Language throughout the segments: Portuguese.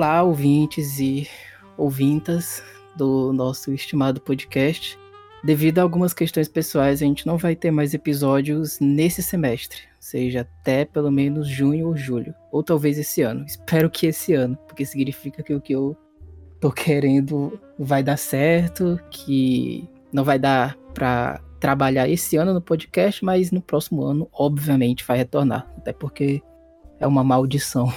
Olá, ouvintes e ouvintas do nosso estimado podcast. Devido a algumas questões pessoais, a gente não vai ter mais episódios nesse semestre, seja até pelo menos junho ou julho, ou talvez esse ano. Espero que esse ano, porque significa que o que eu tô querendo vai dar certo, que não vai dar para trabalhar esse ano no podcast, mas no próximo ano, obviamente, vai retornar, até porque é uma maldição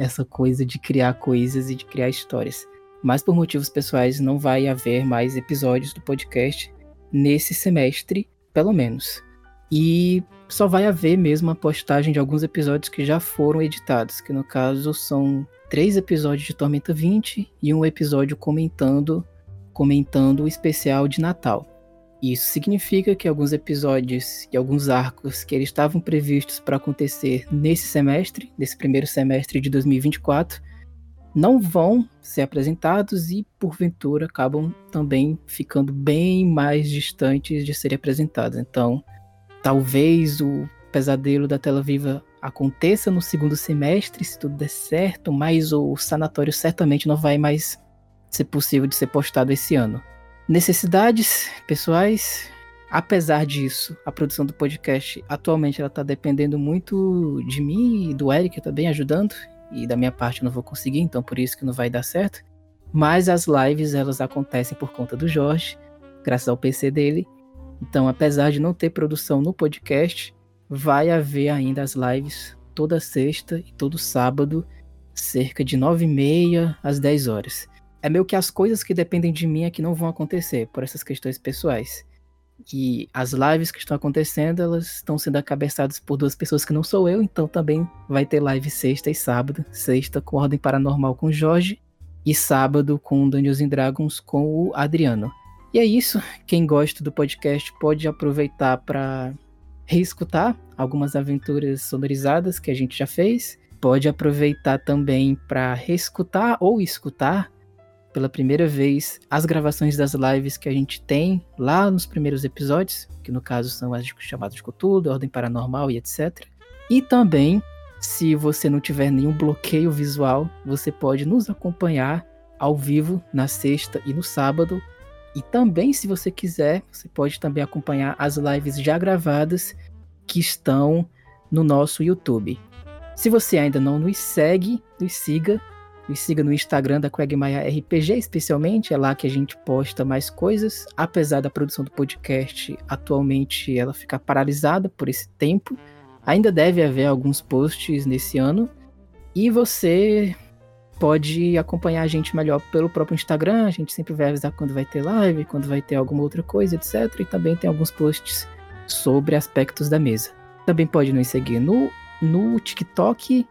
essa coisa de criar coisas e de criar histórias mas por motivos pessoais não vai haver mais episódios do podcast nesse semestre, pelo menos. E só vai haver mesmo a postagem de alguns episódios que já foram editados, que no caso são três episódios de Tormenta 20 e um episódio comentando comentando o especial de Natal. Isso significa que alguns episódios e alguns arcos que eles estavam previstos para acontecer nesse semestre, nesse primeiro semestre de 2024, não vão ser apresentados e, porventura, acabam também ficando bem mais distantes de serem apresentados. Então, talvez o pesadelo da tela viva aconteça no segundo semestre, se tudo der certo, mas o sanatório certamente não vai mais ser possível de ser postado esse ano. Necessidades pessoais. Apesar disso, a produção do podcast atualmente ela está dependendo muito de mim e do Eric também ajudando e da minha parte eu não vou conseguir, então por isso que não vai dar certo. Mas as lives elas acontecem por conta do Jorge, graças ao PC dele. Então, apesar de não ter produção no podcast, vai haver ainda as lives toda sexta e todo sábado, cerca de 9 e meia às 10 horas. É meio que as coisas que dependem de mim é que não vão acontecer, por essas questões pessoais. E as lives que estão acontecendo, elas estão sendo acabeçadas por duas pessoas que não sou eu, então também vai ter live sexta e sábado. Sexta com Ordem Paranormal com Jorge e sábado com Dungeons and Dragons com o Adriano. E é isso. Quem gosta do podcast pode aproveitar para reescutar algumas aventuras sonorizadas que a gente já fez. Pode aproveitar também para reescutar ou escutar pela primeira vez as gravações das lives que a gente tem lá nos primeiros episódios, que no caso são as chamadas de Cotudo, Ordem Paranormal e etc. E também, se você não tiver nenhum bloqueio visual, você pode nos acompanhar ao vivo na sexta e no sábado. E também, se você quiser, você pode também acompanhar as lives já gravadas que estão no nosso YouTube. Se você ainda não nos segue, nos siga me siga no Instagram da Quagmire RPG, especialmente, é lá que a gente posta mais coisas. Apesar da produção do podcast atualmente ela ficar paralisada por esse tempo, ainda deve haver alguns posts nesse ano. E você pode acompanhar a gente melhor pelo próprio Instagram, a gente sempre vai avisar quando vai ter live, quando vai ter alguma outra coisa, etc. E também tem alguns posts sobre aspectos da mesa. Também pode nos seguir no, no TikTok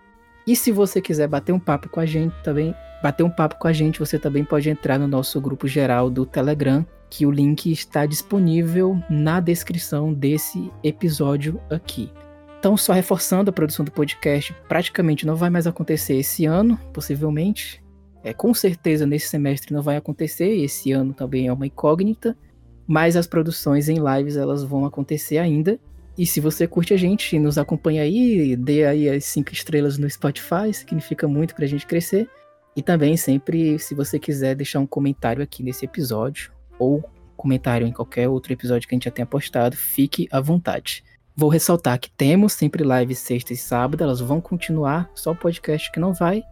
e se você quiser bater um papo com a gente também, bater um papo com a gente, você também pode entrar no nosso grupo geral do Telegram, que o link está disponível na descrição desse episódio aqui. Então, só reforçando, a produção do podcast praticamente não vai mais acontecer esse ano, possivelmente. É, com certeza nesse semestre não vai acontecer, esse ano também é uma incógnita, mas as produções em lives elas vão acontecer ainda. E se você curte a gente nos acompanha aí, dê aí as cinco estrelas no Spotify, significa muito pra gente crescer. E também sempre, se você quiser deixar um comentário aqui nesse episódio, ou comentário em qualquer outro episódio que a gente já tenha postado, fique à vontade. Vou ressaltar que temos sempre lives sexta e sábado, elas vão continuar, só o podcast que não vai.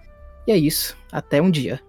E é isso, até um dia.